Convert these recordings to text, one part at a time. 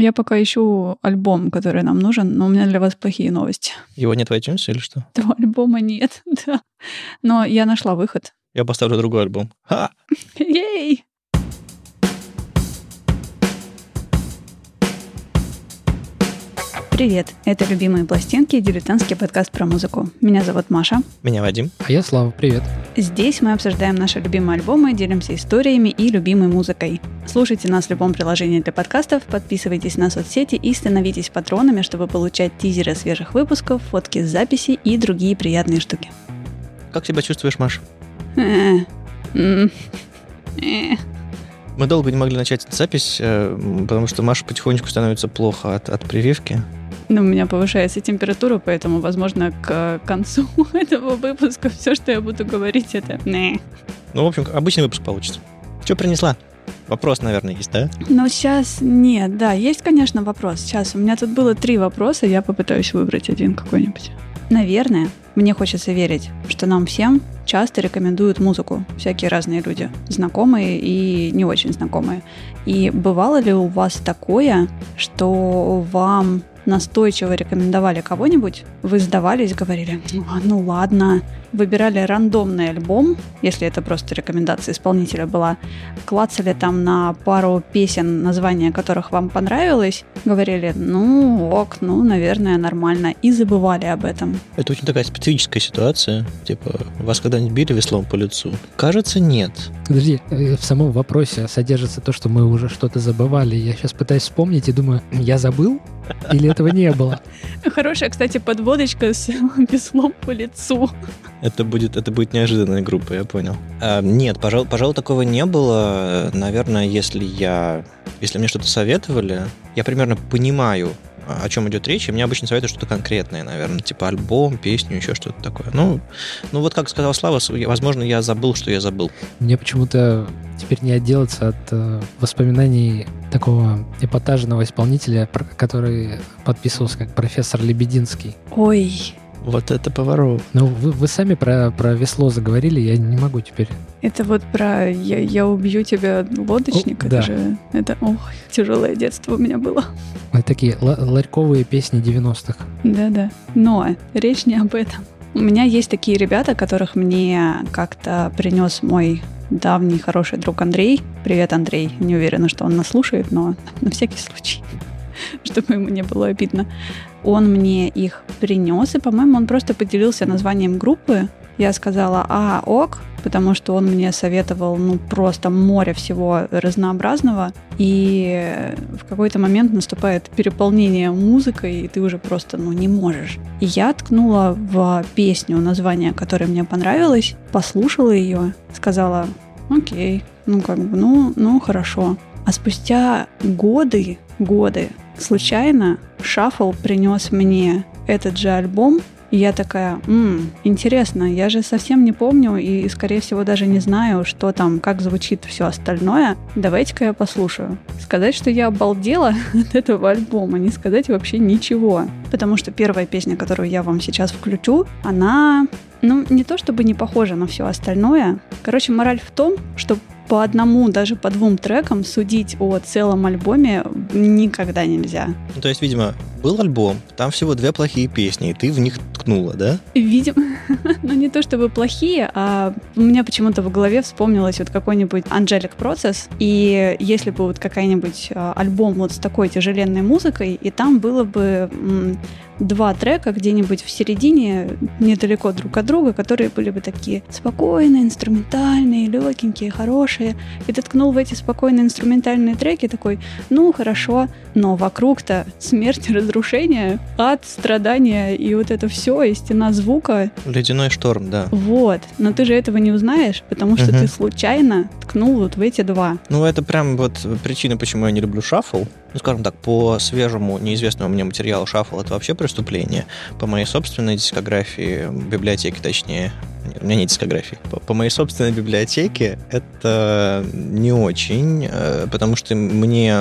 Я пока ищу альбом, который нам нужен, но у меня для вас плохие новости. Его нет в iTunes или что? Этого альбома нет, да. Но я нашла выход. Я поставлю другой альбом. Ха! Ей! Привет, это «Любимые пластинки» и дилетантский подкаст про музыку. Меня зовут Маша. Меня Вадим. А я Слава, привет. Здесь мы обсуждаем наши любимые альбомы, делимся историями и любимой музыкой. Слушайте нас в любом приложении для подкастов, подписывайтесь на соцсети и становитесь патронами, чтобы получать тизеры свежих выпусков, фотки с записи и другие приятные штуки. Как себя чувствуешь, Маша? Э, м, э. Мы долго не могли начать запись, э, потому что Маша потихонечку становится плохо от, от прививки. Ну, у меня повышается температура, поэтому, возможно, к концу этого выпуска все, что я буду говорить, это «не». Ну, в общем, обычный выпуск получится. Что принесла? Вопрос, наверное, есть, да? Но сейчас нет, да, есть, конечно, вопрос. Сейчас у меня тут было три вопроса, я попытаюсь выбрать один какой-нибудь. Наверное, мне хочется верить, что нам всем часто рекомендуют музыку всякие разные люди, знакомые и не очень знакомые. И бывало ли у вас такое, что вам настойчиво рекомендовали кого-нибудь, вы сдавались, говорили, «А, ну ладно, выбирали рандомный альбом, если это просто рекомендация исполнителя была, клацали там на пару песен, название которых вам понравилось, говорили, ну ок, ну, наверное, нормально, и забывали об этом. Это очень такая специфическая ситуация. Типа, вас когда-нибудь били веслом по лицу? Кажется, нет. Подожди, э, в самом вопросе содержится то, что мы уже что-то забывали. Я сейчас пытаюсь вспомнить и думаю, я забыл? Или этого не было? Хорошая, кстати, подводочка с веслом по лицу. Это будет, это будет неожиданная группа, я понял. А, нет, пожалуй, пожалуй, такого не было. Наверное, если я... Если мне что-то советовали, я примерно понимаю, о чем идет речь, и мне обычно советуют что-то конкретное, наверное, типа альбом, песню, еще что-то такое. Ну, ну вот как сказал Слава, возможно, я забыл, что я забыл. Мне почему-то теперь не отделаться от э, воспоминаний такого эпатажного исполнителя, который подписывался как профессор Лебединский. Ой, Вот это поворот. Ну, вы, вы сами про, про весло заговорили, я не могу теперь. это вот про «я, я убью тебя, лодочник», О, это да. же, это, ох, тяжелое детство у меня было. Это такие ла- ларьковые песни 90-х. Да-да. Но речь не об этом. У меня есть такие ребята, которых мне как-то принес мой давний хороший друг Андрей. Привет, Андрей. Не уверена, что он нас слушает, но на всякий случай, чтобы ему не было обидно. Он мне их принес, и, по-моему, он просто поделился названием группы. Я сказала, а, ок, потому что он мне советовал, ну, просто море всего разнообразного. И в какой-то момент наступает переполнение музыкой, и ты уже просто, ну, не можешь. И я ткнула в песню, название которое мне понравилось, послушала ее, сказала, окей, ну, как бы, ну, ну, хорошо. А спустя годы, годы, случайно Шаффл принес мне этот же альбом, и я такая, «М, интересно, я же совсем не помню и, скорее всего, даже не знаю, что там, как звучит все остальное. Давайте-ка я послушаю. Сказать, что я обалдела от этого альбома, не сказать вообще ничего. Потому что первая песня, которую я вам сейчас включу, она, ну, не то чтобы не похожа на все остальное. Короче, мораль в том, что по одному, даже по двум трекам судить о целом альбоме никогда нельзя. Ну, то есть, видимо, был альбом, там всего две плохие песни, и ты в них ткнула, да? Видимо, ну не то чтобы плохие, а у меня почему-то в голове вспомнилось вот какой-нибудь Angelic Process, и если бы вот какая-нибудь а, альбом вот с такой тяжеленной музыкой, и там было бы два трека где-нибудь в середине, недалеко друг от друга, которые были бы такие спокойные, инструментальные, легенькие, хорошие, и ты ткнул в эти спокойные инструментальные треки такой, ну хорошо, но вокруг-то смерть, разрушение, ад, страдания и вот это все, и стена звука. Ледяной шторм, да. Вот. Но ты же этого не узнаешь, потому что Мгм. ты случайно ткнул вот в эти два. Ну, это прям вот причина, почему я не люблю шаффл. Ну, скажем так, по свежему, неизвестному мне материалу шаффл это вообще преступление. По моей собственной дискографии, библиотеке точнее, у меня нет дискографии. По, по моей собственной библиотеке это не очень, э, потому что мне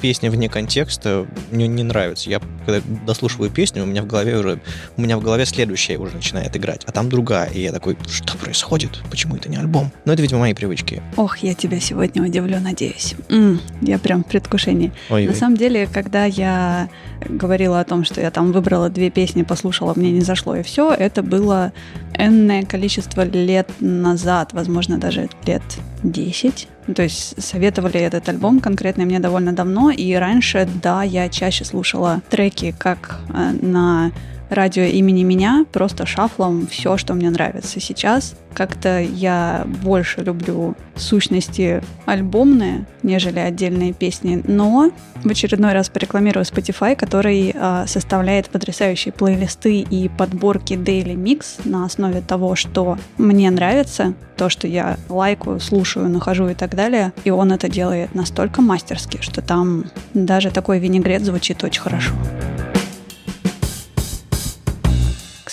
песня вне контекста мне не нравится. Я когда дослушиваю песню, у меня в голове уже у меня в голове следующая уже начинает играть, а там другая, и я такой, что происходит? Почему это не альбом? Но это, видимо, мои привычки. Ох, я тебя сегодня удивлю, надеюсь. М-м, я прям в предвкушении. Ой, На самом деле, когда я говорила о том, что я там выбрала две песни, послушала, мне не зашло и все, это было энное количество лет назад, возможно, даже лет 10. То есть советовали этот альбом конкретно мне довольно давно, и раньше, да, я чаще слушала треки как э, на радио имени меня, просто шафлом все, что мне нравится. Сейчас как-то я больше люблю сущности альбомные, нежели отдельные песни, но в очередной раз порекламирую Spotify, который э, составляет потрясающие плейлисты и подборки Daily Mix на основе того, что мне нравится, то, что я лайкаю, слушаю, нахожу и так далее. И он это делает настолько мастерски, что там даже такой винегрет звучит очень хорошо. К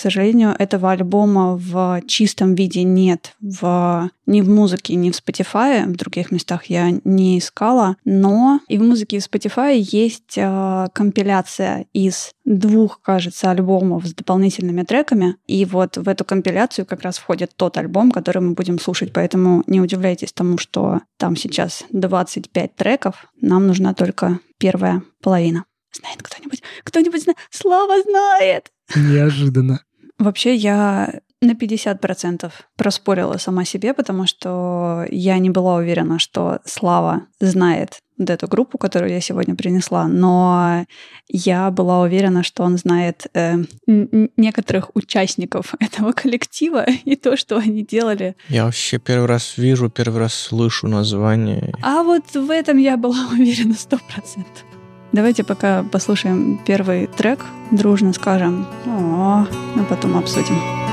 сожалению, этого альбома в чистом виде нет в, ни в музыке, ни в Spotify. В других местах я не искала. Но и в музыке, и в Spotify есть э, компиляция из двух, кажется, альбомов с дополнительными треками. И вот в эту компиляцию как раз входит тот альбом, который мы будем слушать. Поэтому не удивляйтесь тому, что там сейчас 25 треков. Нам нужна только первая половина. Знает кто-нибудь? Кто-нибудь знает? Слава знает! Неожиданно. Вообще я на 50% проспорила сама себе, потому что я не была уверена, что Слава знает вот эту группу, которую я сегодня принесла, но я была уверена, что он знает э, некоторых участников этого коллектива и то, что они делали. Я вообще первый раз вижу, первый раз слышу название. А вот в этом я была уверена сто процентов. Давайте пока послушаем первый трек, дружно скажем а потом обсудим.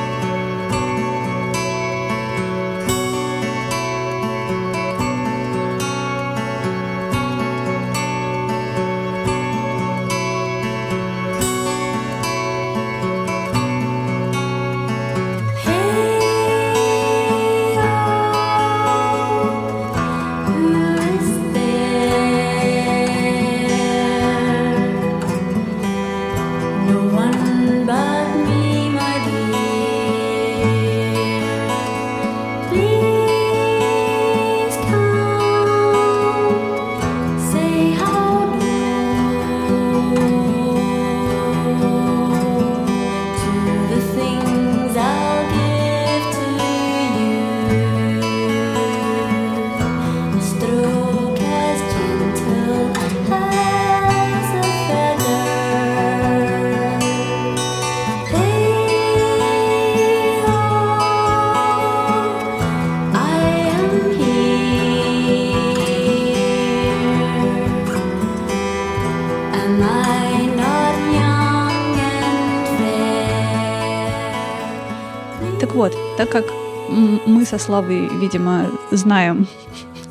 Так как мы со Славой, видимо, знаем,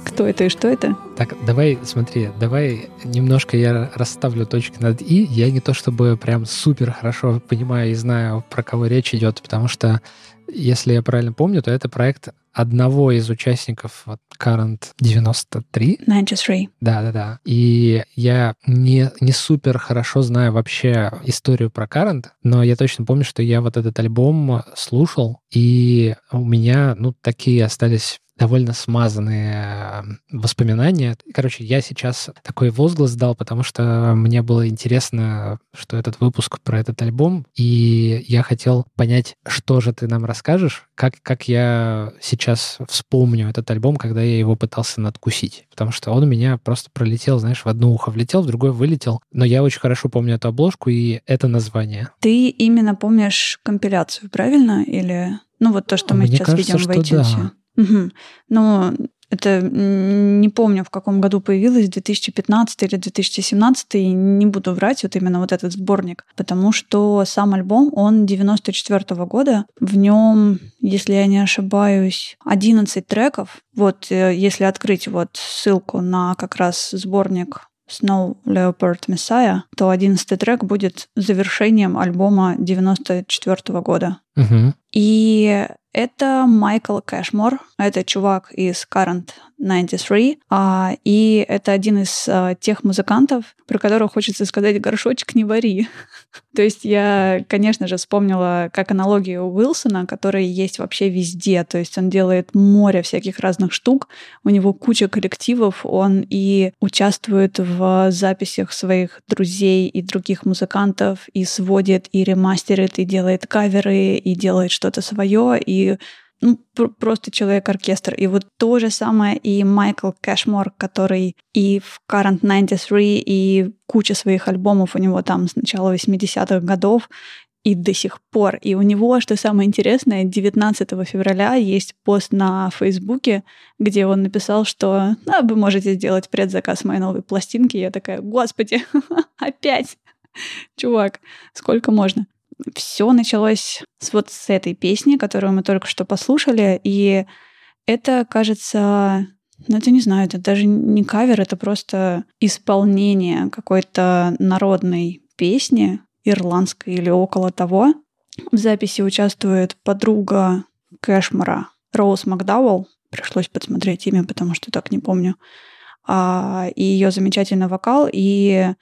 кто это и что это. Так, давай, смотри, давай немножко я расставлю точки над «и». Я не то чтобы прям супер хорошо понимаю и знаю, про кого речь идет, потому что если я правильно помню, то это проект одного из участников вот, Current 93. 93. Да-да-да. И я не, не супер хорошо знаю вообще историю про Current, но я точно помню, что я вот этот альбом слушал, и у меня, ну, такие остались довольно смазанные воспоминания. Короче, я сейчас такой возглас дал, потому что мне было интересно, что этот выпуск про этот альбом, и я хотел понять, что же ты нам расскажешь, как, как я сейчас вспомню этот альбом, когда я его пытался надкусить. Потому что он у меня просто пролетел, знаешь, в одно ухо влетел, в другое вылетел. Но я очень хорошо помню эту обложку и это название. Ты именно помнишь компиляцию, правильно? Или... Ну, вот то, что мы Мне сейчас кажется, видим в iTunes. Да. Угу. Но это не помню, в каком году появилось, 2015 или 2017, и не буду врать, вот именно вот этот сборник, потому что сам альбом, он 94 -го года, в нем, если я не ошибаюсь, 11 треков. Вот э, если открыть вот ссылку на как раз сборник Snow Leopard Messiah, то одиннадцатый трек будет завершением альбома 94 -го года. Мгм. И это Майкл Кэшмор, это чувак из Current 93, а, и это один из а, тех музыкантов, про которого хочется сказать «горшочек не вари». То есть я, конечно же, вспомнила как аналогию Уилсона, который есть вообще везде. То есть он делает море всяких разных штук, у него куча коллективов, он и участвует в записях своих друзей и других музыкантов, и сводит, и ремастерит, и делает каверы, и делает что-то свое, и ну, пр- просто человек-оркестр. И вот то же самое и Майкл Кэшмор, который и в Current 93, и куча своих альбомов у него там с начала 80-х годов, и до сих пор. И у него, что самое интересное, 19 февраля есть пост на Фейсбуке, где он написал, что «А, вы можете сделать предзаказ моей новой пластинки. Я такая, господи, опять! Чувак, сколько можно? Все началось с вот с этой песни, которую мы только что послушали, и это, кажется, ну, это не знаю, это даже не кавер, это просто исполнение какой-то народной песни, ирландской или около того. В записи участвует подруга Кэшмара Роуз Макдауэлл. Пришлось подсмотреть имя, потому что так не помню. А, и ее замечательный вокал. И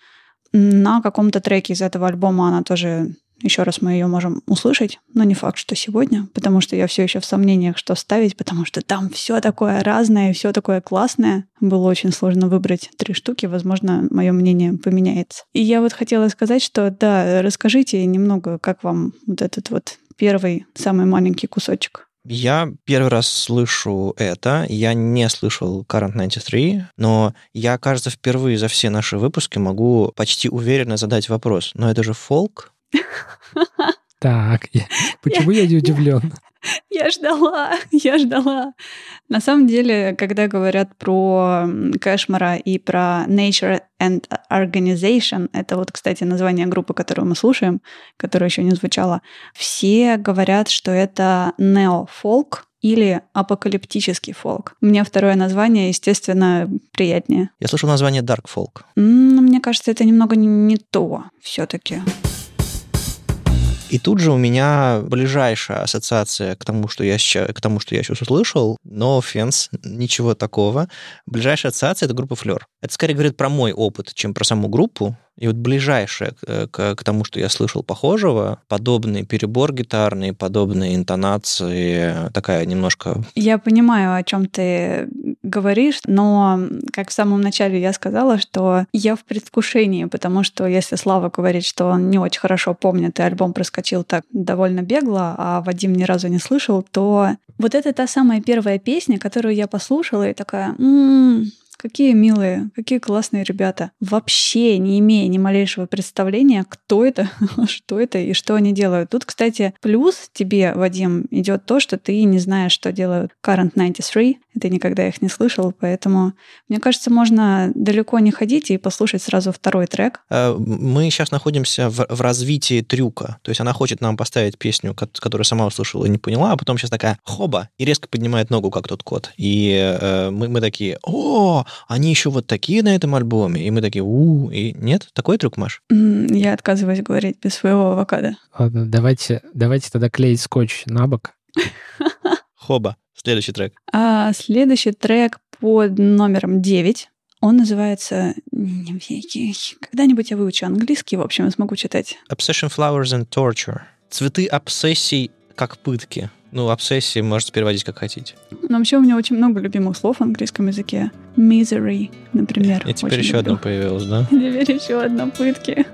на каком-то треке из этого альбома она тоже еще раз мы ее можем услышать, но не факт, что сегодня, потому что я все еще в сомнениях, что ставить, потому что там все такое разное, все такое классное. Было очень сложно выбрать три штуки, возможно, мое мнение поменяется. И я вот хотела сказать, что да, расскажите немного, как вам вот этот вот первый, самый маленький кусочек. Я первый раз слышу это. Я не слышал Current 93, но я, кажется, впервые за все наши выпуски могу почти уверенно задать вопрос. Но это же фолк? Так, я- почему я не удивлен? Я ждала, я ждала. На самом деле, когда говорят про Кэшмара и про Nature and Organization, это вот, кстати, название группы, которую мы слушаем, которая еще не звучала, все говорят, что это нео-фолк или апокалиптический фолк. Мне второе название, естественно, приятнее. Я слышал название Dark Folk. Мне кажется, это немного не- не то все-таки. И тут же у меня ближайшая ассоциация к тому, что я сейчас, к тому, что я сейчас услышал, но offense, ничего такого. Ближайшая ассоциация — это группа Флер. Это скорее говорит про мой опыт, чем про саму группу. И вот ближайшее к, к- к тому, что я слышал похожего, подобный перебор гитарный, подобные интонации, такая немножко... Я понимаю, о чем ты говоришь, но, как в самом начале я сказала, что я в предвкушении, потому что если Слава говорит, что он не очень хорошо помнит, и альбом проскочил так довольно бегло, а Вадим ни разу не слышал, то вот это та самая первая песня, которую я послушала и такая... «М, Какие милые, какие классные ребята. Вообще не имея ни малейшего представления, кто это, что это и что они делают. Тут, кстати, плюс тебе, Вадим, идет то, что ты не знаешь, что делают Current 93. и Ты никогда их не слышал, поэтому, мне кажется, можно далеко не ходить и послушать сразу второй трек. Э, Мы сейчас находимся в, в развитии трюка. То есть она хочет нам поставить песню, ко- которую сама услышала и не поняла, а потом сейчас такая хоба и резко поднимает ногу, как тот кот. И э, мы, мы такие, о, они еще вот такие на этом альбоме. И мы такие, у, и нет, такой трюк, Маш? Я отказываюсь говорить без своего авокадо. Ладно, давайте, давайте тогда клеить скотч на бок. Хоба. Следующий трек. А следующий трек под номером 9. Он называется... Когда-нибудь я выучу английский, в общем, и смогу читать. Obsession Flowers and Torture. Цветы обсессий как пытки. Ну, обсессии можете переводить как хотите. Но вообще у меня очень много любимых слов в английском языке. Misery, например. И теперь еще люблю. одно появилось, да? Теперь еще одна пытки.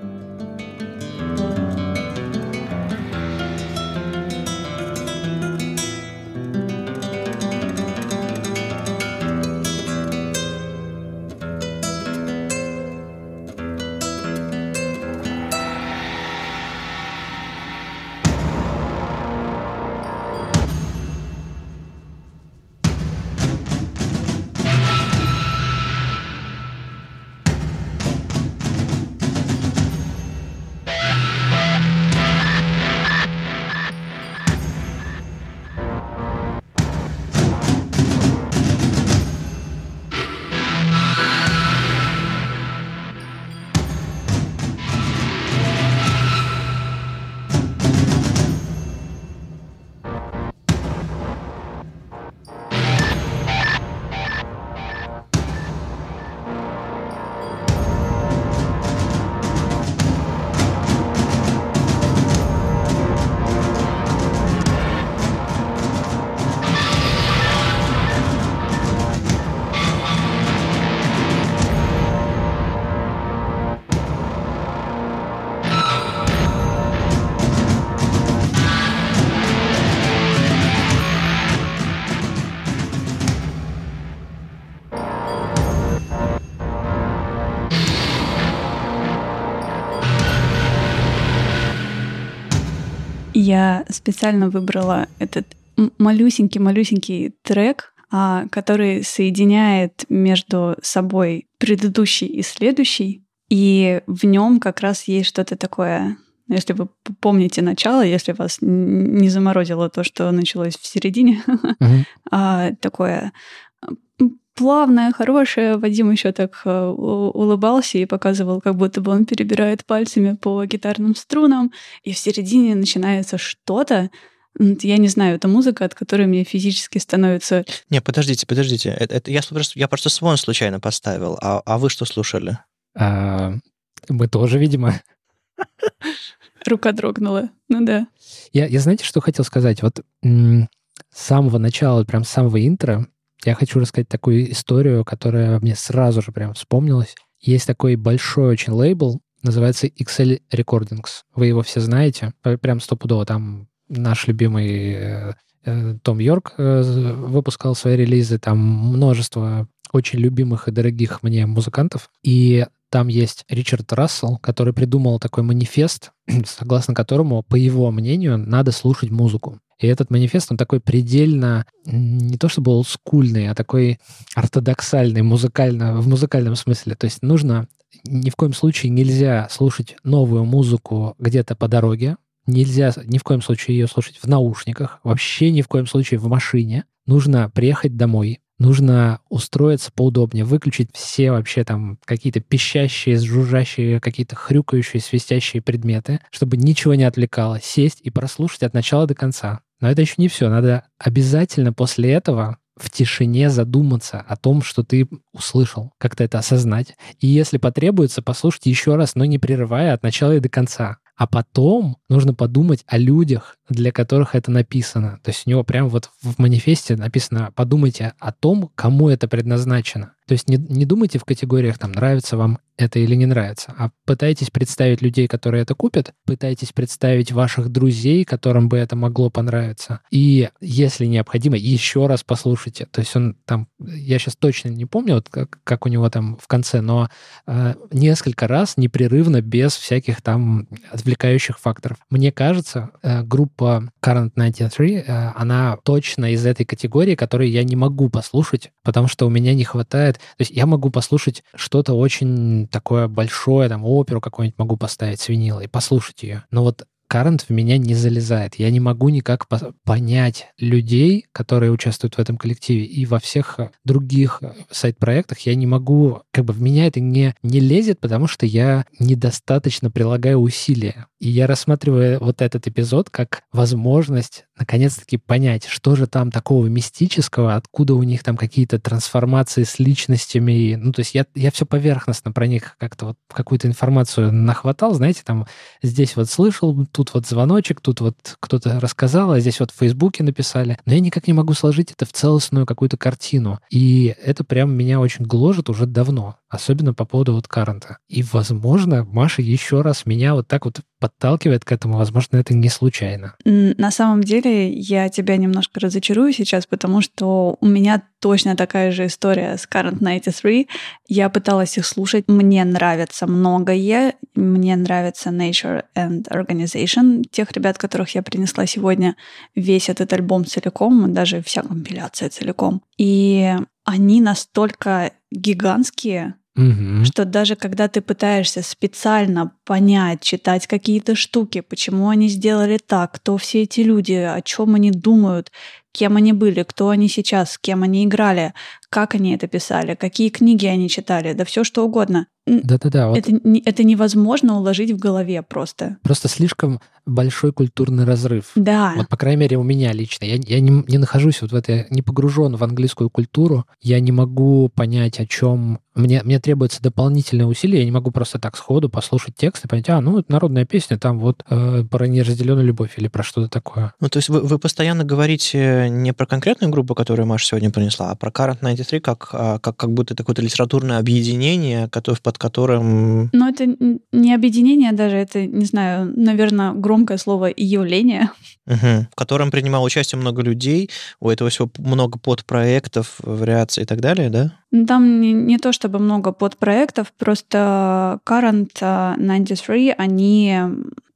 Я специально выбрала этот малюсенький-малюсенький трек, а, который соединяет между собой предыдущий и следующий. И в нем как раз есть что-то такое если вы помните начало, если вас не заморозило то, что началось в середине, uh-huh. такое плавное, хорошее. Вадим еще так э, улыбался и показывал, как будто бы он перебирает пальцами по гитарным струнам, и в середине начинается что-то. Я не знаю, это музыка, от которой мне физически становится... Не, подождите, подождите. Это, это я, просто, я просто свон случайно поставил. А, а вы что слушали? А, мы тоже, видимо. Рука дрогнула. Ну да. Я, я знаете, что хотел сказать? Вот с самого начала, прям с самого интро, я хочу рассказать такую историю, которая мне сразу же прям вспомнилась. Есть такой большой очень лейбл, называется XL Recordings. Вы его все знаете, прям стопудово. Там наш любимый э, том Йорк э, выпускал свои релизы, там множество очень любимых и дорогих мне музыкантов. И там есть Ричард Рассел, который придумал такой манифест, согласно которому, по его мнению, надо слушать музыку. И этот манифест, он такой предельно, не то чтобы олдскульный, а такой ортодоксальный музыкально, в музыкальном смысле. То есть нужно, ни в коем случае нельзя слушать новую музыку где-то по дороге, нельзя ни в коем случае ее слушать в наушниках, вообще ни в коем случае в машине. Нужно приехать домой, нужно устроиться поудобнее, выключить все вообще там какие-то пищащие, жужжащие, какие-то хрюкающие, свистящие предметы, чтобы ничего не отвлекало, сесть и прослушать от начала до конца. Но это еще не все. Надо обязательно после этого в тишине задуматься о том, что ты услышал, как-то это осознать. И если потребуется, послушать еще раз, но не прерывая от начала и до конца. А потом нужно подумать о людях, для которых это написано. То есть у него прямо вот в манифесте написано «подумайте о том, кому это предназначено». То есть не, не думайте в категориях там нравится вам это или не нравится, а пытайтесь представить людей, которые это купят, пытайтесь представить ваших друзей, которым бы это могло понравиться. И если необходимо, еще раз послушайте. То есть он там, я сейчас точно не помню, вот как, как у него там в конце, но э, несколько раз непрерывно, без всяких там отвлекающих факторов. Мне кажется, э, группа Current 93, э, она точно из этой категории, которой я не могу послушать, потому что у меня не хватает. То есть я могу послушать что-то очень такое большое, там, оперу какую-нибудь могу поставить с винила и послушать ее. Но вот Current в меня не залезает. Я не могу никак по понять людей, которые участвуют в этом коллективе. И во всех э, других э, сайт-проектах я не могу... Как бы в меня это не, не лезет, потому что я недостаточно прилагаю усилия. И я рассматриваю вот этот эпизод как возможность наконец-таки понять, что же там такого мистического, откуда у них там какие-то трансформации с личностями. Ну, то есть я, я все поверхностно про них как-то вот какую-то информацию нахватал, знаете, там здесь вот слышал, тут вот звоночек, тут вот кто-то рассказал, а здесь вот в Фейсбуке написали. Но я никак не могу сложить это в целостную какую-то картину. И это прям меня очень гложет уже давно особенно по поводу вот каранта. И, возможно, Маша еще раз меня вот так вот подталкивает к этому, возможно, это не случайно. На самом деле я тебя немножко разочарую сейчас, потому что у меня точно такая же история с Current 93. Я пыталась их слушать. Мне нравится многое. Мне нравится Nature and Organization. Тех ребят, которых я принесла сегодня, весь этот альбом целиком, даже вся компиляция целиком. И они настолько гигантские, угу. что даже когда ты пытаешься специально понять, читать какие-то штуки, почему они сделали так, кто все эти люди, о чем они думают, кем они были, кто они сейчас, с кем они играли, как они это писали, какие книги они читали, да все что угодно. Да-да-да. Вот. Это, это невозможно уложить в голове просто. Просто слишком большой культурный разрыв. Да. Вот, по крайней мере, у меня лично. Я, я не, не нахожусь вот в этой, не погружен в английскую культуру. Я не могу понять, о чем... Мне, мне требуется дополнительное усилие. Я не могу просто так сходу послушать текст и понять, а, ну, это народная песня, там вот э, про неразделенную любовь или про что-то такое. Ну, то есть вы, вы постоянно говорите не про конкретную группу, которую Маша сегодня принесла, а про Current 93 как, а, как, как будто такое литературное объединение, которое, под которым... Но это не объединение даже, это, не знаю, наверное, громкое слово «явление». Угу. В котором принимало участие много людей, у этого всего много подпроектов, вариаций и так далее, да? Там не, не то чтобы много подпроектов, просто Current 93, они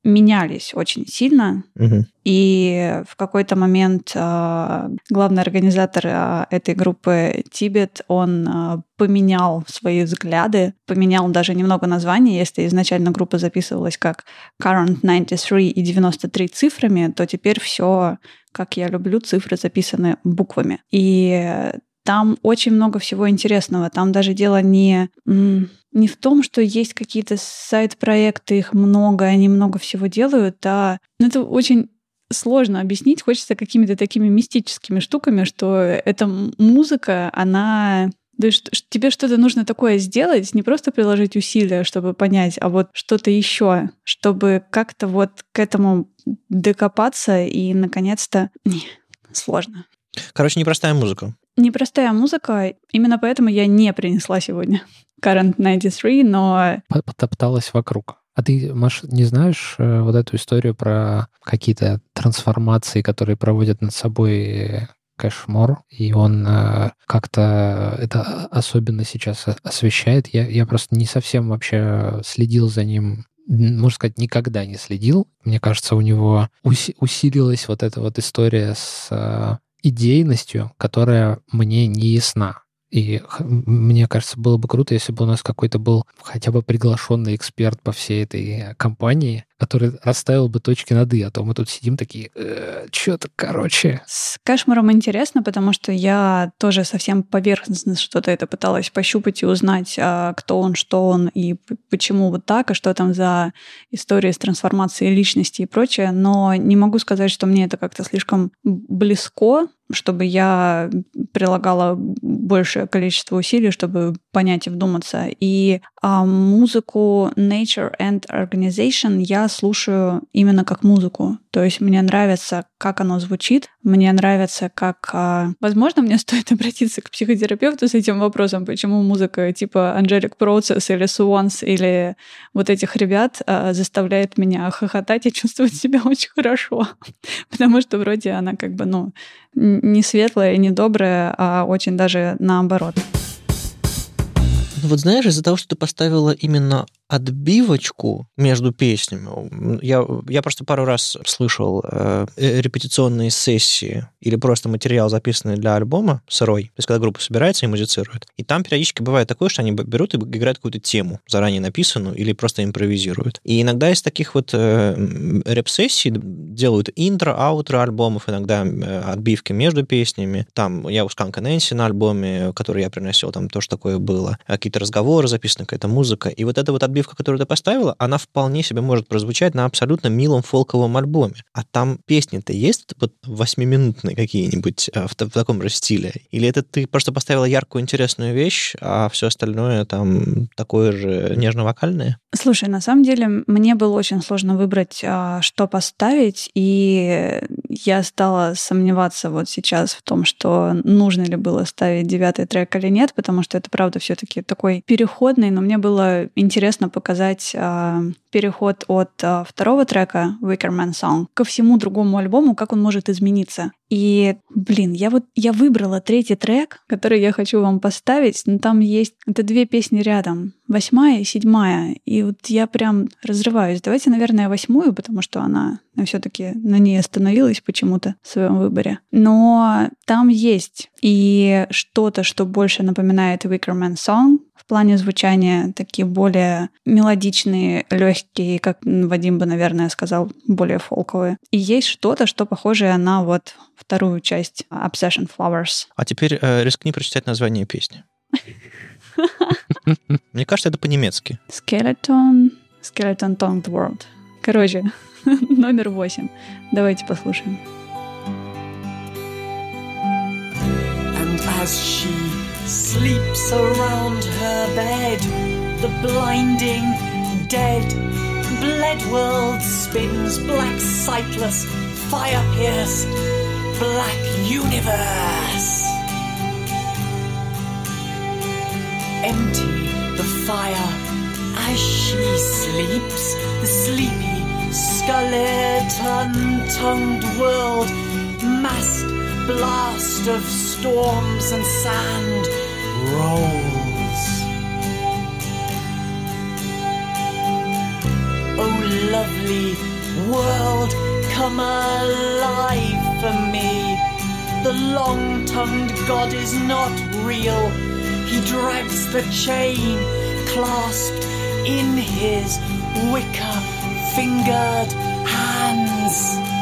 менялись очень сильно. Мгм. И в какой-то момент а, главный организатор а, этой группы Тибет, он а, поменял свои взгляды, поменял даже немного название. Если изначально группа записывалась как Current 93 и 93 цифрами, то теперь все, как я люблю, цифры записаны буквами. И там очень много всего интересного. Там даже дело не, м, не в том, что есть какие-то сайт-проекты, их много, они много всего делают, а это очень сложно объяснить. Хочется какими-то такими мистическими штуками, что эта музыка, она что- ш- тебе что-то нужно такое сделать, не просто приложить усилия, чтобы понять, а вот что-то еще, чтобы как-то вот к этому докопаться и, наконец-то, не, сложно. Короче, непростая музыка. Непростая музыка, именно поэтому я не принесла сегодня Current 93, но По- Потопталась вокруг. А ты, Маш, не знаешь э, вот эту историю про какие-то трансформации, которые проводят над собой э, Кэшмор, и он э, как-то это особенно сейчас освещает. Я, я просто не совсем вообще следил за ним можно сказать, никогда не следил. Мне кажется, у него уси- усилилась вот эта вот история с э, идейностью, которая мне не ясна. И мне кажется, было бы круто, если бы у нас какой-то был хотя бы приглашенный эксперт по всей этой э, компании, который расставил бы точки над «и», а то мы тут сидим такие, что-то, короче. С Кэшмором интересно, потому что я тоже совсем поверхностно что-то это пыталась пощупать и узнать, а, кто он, что он и почему вот так, и что там за история с трансформацией личности и прочее, но не могу сказать, что мне это как-то слишком близко, чтобы я прилагала большее количество усилий, чтобы понять и вдуматься. И а, музыку Nature and Organization я слушаю именно как музыку. То есть мне нравится, как оно звучит, мне нравится, как... а, Возможно, мне стоит обратиться к психотерапевту с этим вопросом, почему музыка типа Angelic Process или Swans или вот этих ребят а, заставляет меня хохотать и чувствовать себя очень хорошо. Потому что вроде она как бы, ну, не светлая и не добрая, а очень даже наоборот. Ну вот знаешь, из-за того, что ты поставила именно отбивочку между песнями, я, я просто пару раз слышал э, э, репетиционные сессии или просто материал, записанный для альбома сырой, то есть когда группа собирается и музицирует. И там периодически бывает такое, что они берут и играют какую-то тему, заранее написанную, или просто импровизируют. И иногда из таких вот э, реп-сессий делают интро, аутро альбомов, иногда э, отбивки между песнями. Там я у Сканка Нэнси на альбоме, который я приносил, там тоже такое было. А Какие-то разговоры записаны, какая-то музыка. И вот эта вот отбивка, которую ты поставила, она вполне себе может прозвучать на абсолютно милом фолковом альбоме. А там песни-то есть вот восьмиминутные какие-нибудь а, в, в таком же стиле? Или это ты просто поставила яркую, интересную вещь, а все остальное там такое же нежно-вокальное? Слушай, на самом деле мне было очень сложно выбрать, а, что поставить, и я стала сомневаться вот сейчас в том, что нужно ли было ставить девятый трек или нет, потому что это, правда, все таки такой переходный, но мне было интересно показать а, переход от а, второго трека Wicker Man Song ко всему другому альбому, как он может измениться. И, блин, я вот я выбрала третий трек, который я хочу вам поставить, но там есть это две песни рядом, восьмая и седьмая, и вот я прям разрываюсь. Давайте, наверное, восьмую, потому что она все-таки на ней остановилась почему-то в своем выборе. Но там есть и что-то, что больше напоминает Wicker Man Song в плане звучания, такие более мелодичные, легкие, как Вадим бы, наверное, сказал, более фолковые. И есть что-то, что похожее на вот вторую часть Obsession Flowers. А теперь э, рискни прочитать название песни. Мне кажется, это по-немецки. Skeleton, Skeleton Tongued World. Короче, номер восемь. Давайте послушаем. As she sleeps around her bed, the blinding, dead, bled world spins black, sightless, fire pierced, black universe. Empty the fire as she sleeps, the sleepy, skeleton tongued world, massed blast of storms and sand rolls. Oh, lovely world, come alive for me. The long tongued God is not real. He drags the chain clasped in his wicker fingered hands.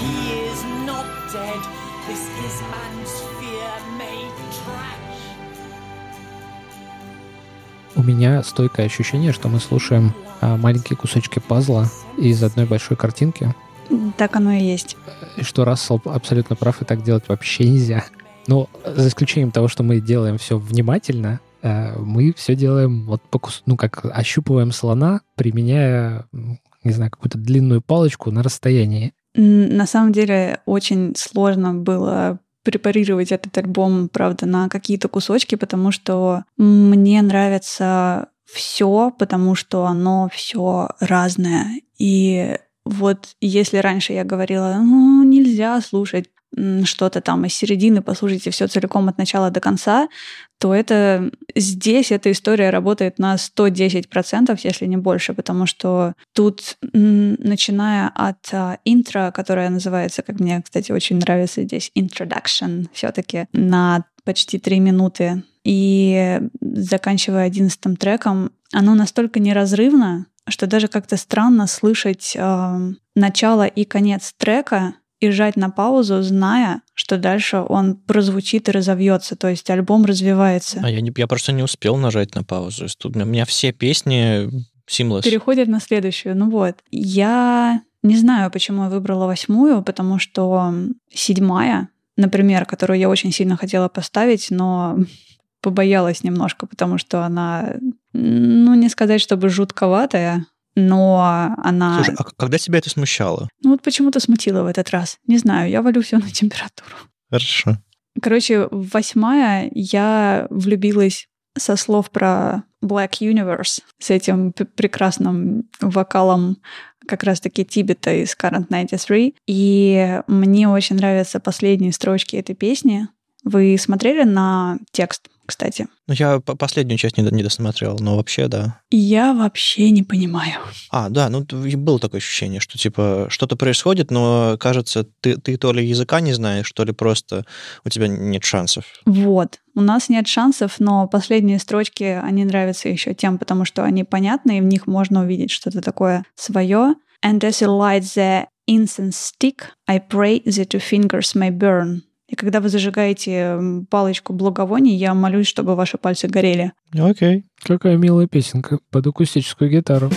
He is not dead. This is man's fear made trash. У меня стойкое ощущение, что мы слушаем а, маленькие кусочки пазла из одной большой картинки, Так оно и есть. и что Рассел абсолютно прав, и так делать вообще нельзя. Но за исключением того, что мы делаем все внимательно, э, мы все делаем вот по кус- ну как ощупываем слона, применяя, не знаю, какую-то длинную палочку на расстоянии. На самом деле очень сложно было препарировать этот альбом, правда, на какие-то кусочки, потому что мне нравится все, потому что оно все разное. И вот если раньше я говорила, ну, нельзя слушать что-то там из середины, послушайте все целиком от начала до конца, то это здесь эта история работает на 110%, если не больше, потому что тут, начиная от а, интро, которое называется, как мне, кстати, очень нравится здесь, introduction, все-таки на почти три минуты, и заканчивая одиннадцатым треком, оно настолько неразрывно, что даже как-то странно слышать а, начало и конец трека и жать на паузу, зная, что дальше он прозвучит и разовьется, то есть альбом развивается. А я, не, я просто не успел нажать на паузу. Тут у меня все песни seamless. Переходит на следующую. Ну вот. Я не знаю, почему я выбрала восьмую, потому что седьмая, например, которую я очень сильно хотела поставить, но побоялась немножко, потому что она, ну, не сказать, чтобы жутковатая, но она... Слушай, а когда тебя это смущало? Ну вот почему-то смутила в этот раз. Не знаю, я валю все на температуру. Хорошо. Короче, восьмая я влюбилась со слов про Black Universe с этим прекрасным вокалом как раз-таки Тибета из Current 93. И мне очень нравятся последние строчки этой песни. Вы смотрели на текст, кстати? Ну, я по- последнюю часть не, не досмотрел, но вообще, да. Я вообще не понимаю. А, да, ну, было такое ощущение, что, типа, что-то происходит, но, кажется, ты, ты то ли языка не знаешь, то ли просто у тебя нет шансов. Вот. У нас нет шансов, но последние строчки, они нравятся еще тем, потому что они понятны, и в них можно увидеть что-то такое свое. And as you light the incense stick, I pray that your fingers may burn. И когда вы зажигаете палочку благовоний, я молюсь, чтобы ваши пальцы горели. Окей. Какая милая песенка под акустическую гитару.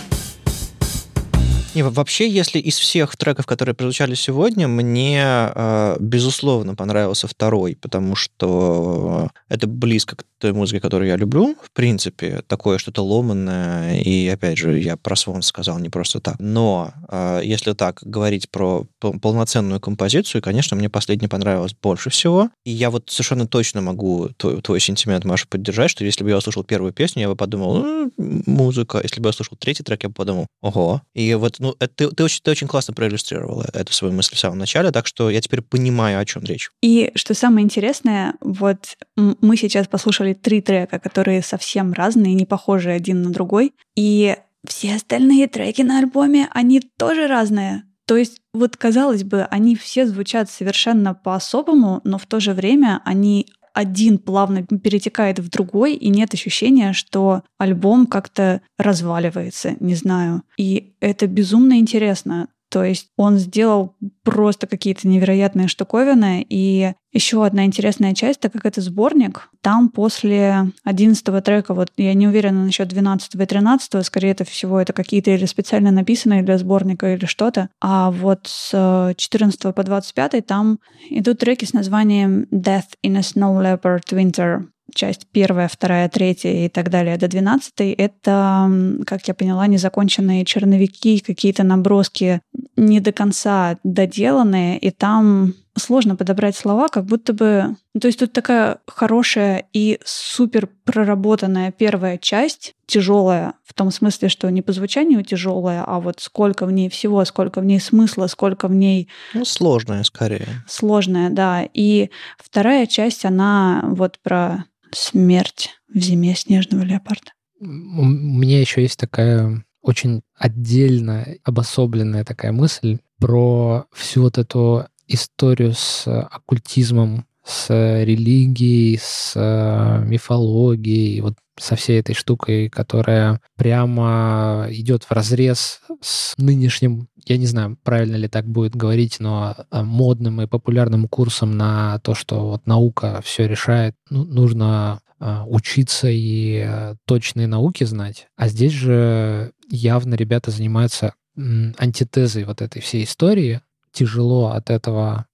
Во- вообще, если из всех треков, которые прозвучали сегодня, мне, э, безусловно, понравился второй, потому что это близко к той музыке, которую я люблю. В принципе, такое что-то ломанное. И, опять же, я про Свон сказал не просто так. Но э, если так говорить про пол- полноценную композицию, конечно, мне последний понравилось больше всего. И я вот совершенно точно могу твой, твой сентимент, Маша, поддержать, что если бы я услышал первую песню, я бы подумал, «М, музыка. Если бы я услышал третий трек, я бы подумал, ого. И вот, ну, это ты, ты очень, ты очень классно проиллюстрировала эту свою мысль в самом начале, так что я теперь понимаю, о чем речь. И что самое интересное, вот мы сейчас послушали три трека, которые совсем разные, не похожи один на другой, и все остальные треки на альбоме, они тоже разные. То есть, вот казалось бы, они все звучат совершенно по-особому, но в то же время они один плавно перетекает в другой, и нет ощущения, что альбом как-то разваливается, не знаю. И это безумно интересно. То есть он сделал просто какие-то невероятные штуковины. И еще одна интересная часть, так как это сборник, там после 11 трека, вот я не уверена насчет 12 и 13, скорее это всего это какие-то или специально написанные для сборника или что-то. А вот с 14 по 25 там идут треки с названием Death in a Snow Leopard Winter часть первая, вторая, третья и так далее до двенадцатой, это, как я поняла, незаконченные черновики, какие-то наброски не до конца доделанные, и там сложно подобрать слова, как будто бы... Ну, то есть тут такая хорошая и супер проработанная первая часть, тяжелая, в том смысле, что не по звучанию тяжелая, а вот сколько в ней всего, сколько в ней смысла, сколько в ней... Ну, сложная скорее. Сложная, да. И вторая часть, она вот про смерть в зиме снежного леопарда. У меня еще есть такая очень отдельно обособленная такая мысль про всю вот эту историю с оккультизмом, с религией, с э, мифологией, вот со всей этой штукой, которая прямо идет в разрез с нынешним, я не знаю, правильно ли так будет говорить, но э, модным и популярным курсом на то, что вот наука все решает. Ну, нужно э, учиться и точные науки знать. А здесь же явно ребята занимаются антитезой вот этой всей истории. Тяжело от этого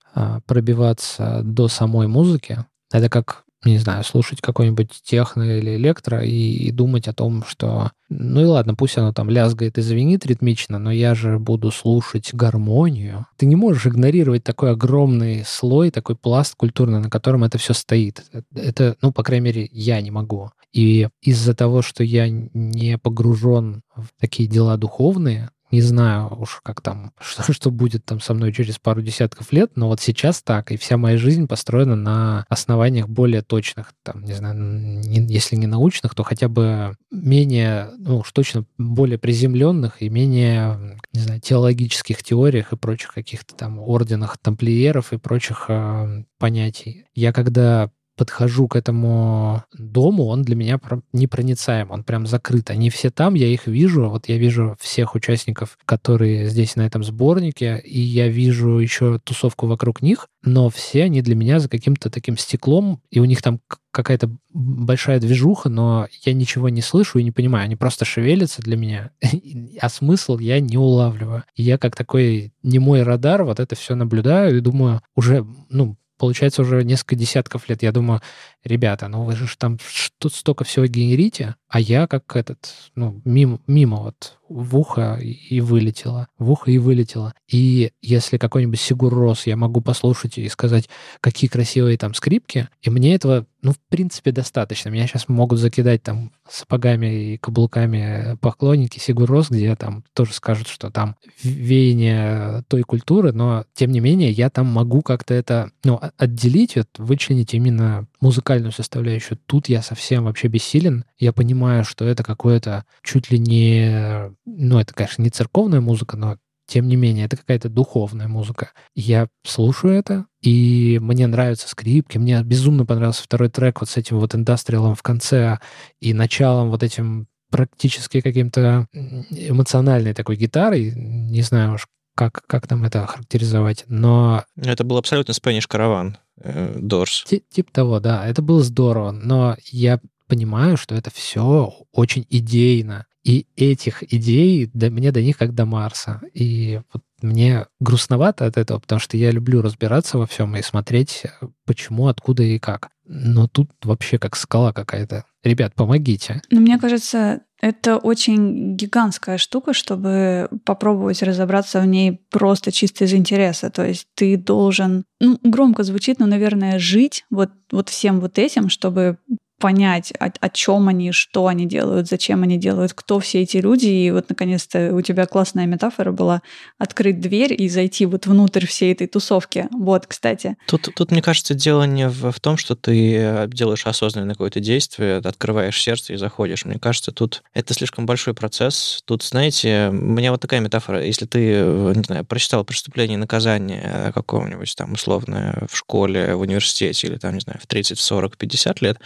пробиваться до самой музыки. Это как, не знаю, слушать какой-нибудь техно или электро и, и думать о том, что ну и ладно, пусть оно там лязгает и звенит ритмично, но я же буду слушать гармонию. Ты не можешь игнорировать такой огромный слой, такой пласт культурный, на котором это все стоит. Это, ну, по крайней мере, я не могу. И из-за того, что я не погружен в такие дела духовные, не знаю уж, как там, что, что будет там со мной через пару десятков лет, но вот сейчас так, и вся моя жизнь построена на основаниях более точных, там, не знаю, не, если не научных, то хотя бы менее, ну уж точно более приземленных и менее, не знаю, теологических теориях и прочих каких-то там орденах тамплиеров и прочих э, понятий. Я когда подхожу к этому дому, он для меня непроницаем, он прям закрыт. Они все там, я их вижу, вот я вижу всех участников, которые здесь на этом сборнике, и я вижу еще тусовку вокруг них, но все они для меня за каким-то таким стеклом, и у них там какая-то большая движуха, но я ничего не слышу и не понимаю. Они просто шевелятся для меня, а смысл я не улавливаю. Я как такой немой радар вот это все наблюдаю и думаю, уже, ну, получается, уже несколько десятков лет. Я думаю, ребята, ну вы же там тут столько всего генерите, а я как этот, ну, мимо, мимо вот в ухо и вылетело, в ухо и вылетело. И если какой-нибудь Сигур Рос я могу послушать и сказать, какие красивые там скрипки, и мне этого, ну, в принципе, достаточно. Меня сейчас могут закидать там сапогами и каблуками поклонники Сигур Рос, где там тоже скажут, что там веяние той культуры, но, тем не менее, я там могу как-то это, ну, отделить, вот, вычленить именно музыкальную составляющую. Тут я совсем вообще бессилен. Я понимаю, что это какое-то чуть ли не... Ну, это, конечно, не церковная музыка, но тем не менее, это какая-то духовная музыка. Я слушаю это, и мне нравятся скрипки. Мне безумно понравился второй трек вот с этим вот индастриалом в конце и началом вот этим практически каким-то эмоциональной такой гитарой. Не знаю уж, как, как там это характеризовать, но... Это был абсолютно Spanish Caravan, э, Doors. Тип того, да, это было здорово, но я понимаю, что это все очень идейно. И этих идей до, мне до них как до Марса. И вот мне грустновато от этого, потому что я люблю разбираться во всем и смотреть, почему, откуда и как. Но тут вообще как скала какая-то. Ребят, помогите. Ну, мне кажется, это очень гигантская штука, чтобы попробовать разобраться в ней просто чисто из интереса. То есть ты должен, ну, громко звучит, но, наверное, жить вот, вот всем вот этим, чтобы понять, о, о чем они, что они делают, зачем они делают, кто все эти люди. И вот, наконец-то, у тебя классная метафора была открыть дверь и зайти вот внутрь всей этой тусовки. Вот, кстати. Тут, тут мне кажется, дело не в, в том, что ты э, делаешь осознанное какое-то действие, открываешь сердце и заходишь. Мне кажется, тут это слишком большой процесс. Тут, знаете, у меня вот такая метафора. Если ты, э, не знаю, прочитал «Преступление и наказание» какого-нибудь там условно в школе, в университете или там, не знаю, в 30, 40, 50 лет,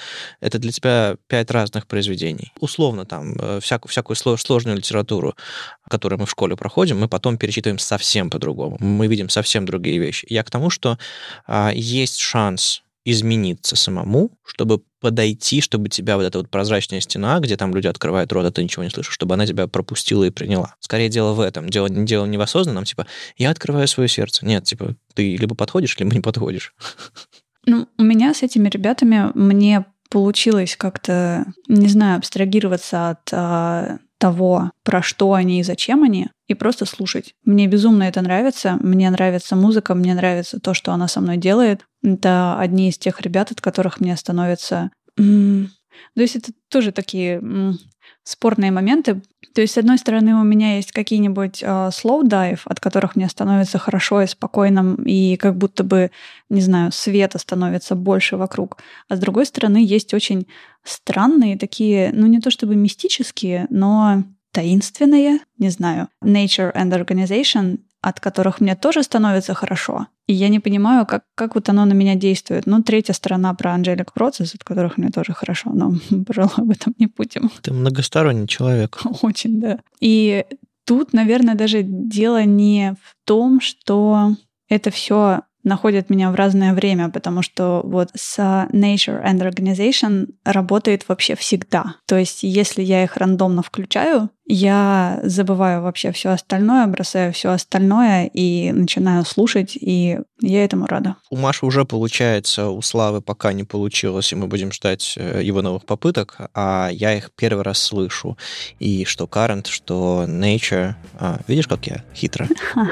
это для тебя пять разных произведений. Условно там э, всякую, всякую сложную литературу, которую мы в школе проходим, мы потом перечитываем совсем по-другому. Мы видим совсем другие вещи. Я к тому, что а, есть шанс измениться самому, чтобы подойти, чтобы тебя вот эта вот прозрачная стена, где там люди открывают рот, а ты ничего не слышишь, чтобы она тебя пропустила и приняла. Скорее дело в этом. Дело, дело не в осознанном, типа, я открываю свое сердце. Нет, типа, ты либо подходишь, либо не подходишь. Ну, у меня с этими ребятами мне получилось как-то, не знаю, абстрагироваться от а, того, про что они и зачем они, и просто слушать. Мне безумно это нравится. Мне нравится музыка, мне нравится то, что она со мной делает. Это одни из тех ребят, от которых мне становится... То есть это тоже такие спорные моменты. То есть, с одной стороны, у меня есть какие-нибудь uh, slow dive, от которых мне становится хорошо и спокойно, и как будто бы, не знаю, света становится больше вокруг. А с другой стороны, есть очень странные такие, ну не то чтобы мистические, но таинственные, не знаю, nature and organization от которых мне тоже становится хорошо. И я не понимаю, как, как вот оно на меня действует. Ну, третья сторона про Angelic Process, от которых мне тоже хорошо, но, пожалуй, об этом не будем. Ты многосторонний человек. Очень, да. И тут, наверное, даже дело не в том, что это все находит меня в разное время, потому что вот с Nature and Organization работает вообще всегда. То есть если я их рандомно включаю, я забываю вообще все остальное, бросаю все остальное и начинаю слушать, и я этому рада. У Маши уже получается, у Славы пока не получилось, и мы будем ждать э, его новых попыток, а я их первый раз слышу. И что Current, что Nature. А, видишь, как я хитро?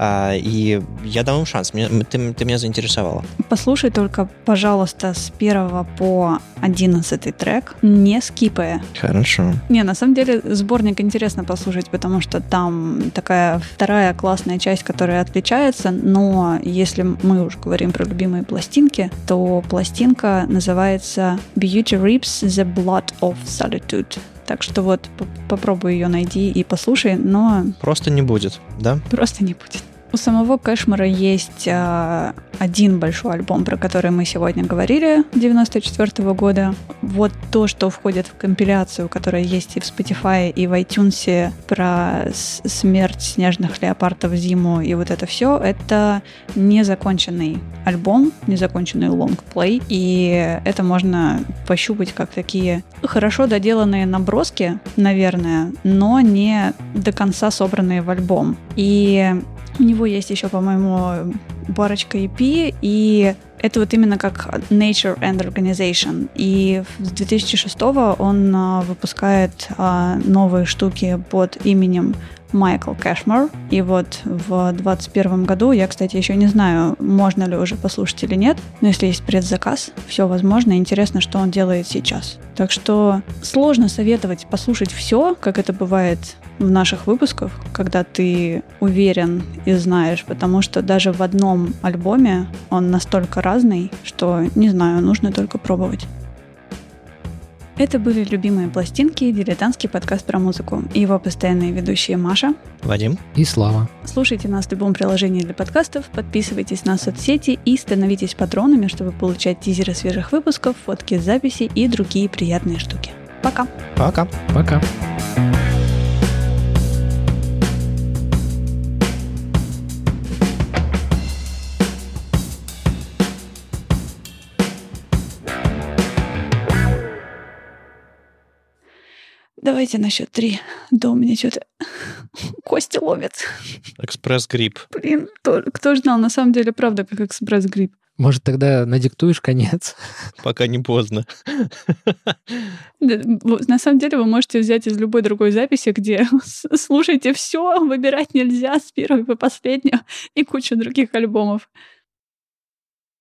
А, и я дам им шанс. Мне, ты, ты меня заинтересовала. Послушай только, пожалуйста, с первого по одиннадцатый трек, не скипая. Хорошо. Не, на самом деле сборник интересно послушать, потому что там такая вторая классная часть, которая отличается, но если мы уже говорим про любимые пластинки, то пластинка называется Beauty Rips the Blood of Solitude. Так что вот попробуй ее найди и послушай, но... Просто не будет, да? Просто не будет. У самого Кэшмара есть а, один большой альбом, про который мы сегодня говорили, 94 -го года. Вот то, что входит в компиляцию, которая есть и в Spotify, и в iTunes про смерть снежных леопардов зиму и вот это все, это незаконченный альбом, незаконченный лонгплей, и это можно пощупать как такие хорошо доделанные наброски, наверное, но не до конца собранные в альбом. И у него есть еще, по-моему, парочка EP, и это вот именно как Nature and Organization. И с 2006 он а, выпускает а, новые штуки под именем Майкл Кэшмор. И вот в 2021 году, я, кстати, еще не знаю, можно ли уже послушать или нет, но если есть предзаказ, все возможно. Интересно, что он делает сейчас. Так что сложно советовать послушать все, как это бывает в наших выпусках, когда ты уверен и знаешь, потому что даже в одном альбоме он настолько разный, что, не знаю, нужно только пробовать. Это были «Любимые пластинки» дилетантский подкаст про музыку. И его постоянные ведущие Маша, Вадим и Слава. Слушайте нас в любом приложении для подкастов, подписывайтесь на соцсети и становитесь патронами, чтобы получать тизеры свежих выпусков, фотки записи и другие приятные штуки. Пока. Пока. Пока. Давайте на счет три. Да у меня что-то кости ловят. Экспресс-грипп. Блин, кто, кто знал, на самом деле, правда, как экспресс-грипп. Может, тогда надиктуешь конец? Пока не поздно. На самом деле вы можете взять из любой другой записи, где слушайте все, выбирать нельзя с первого по последнего и кучу других альбомов.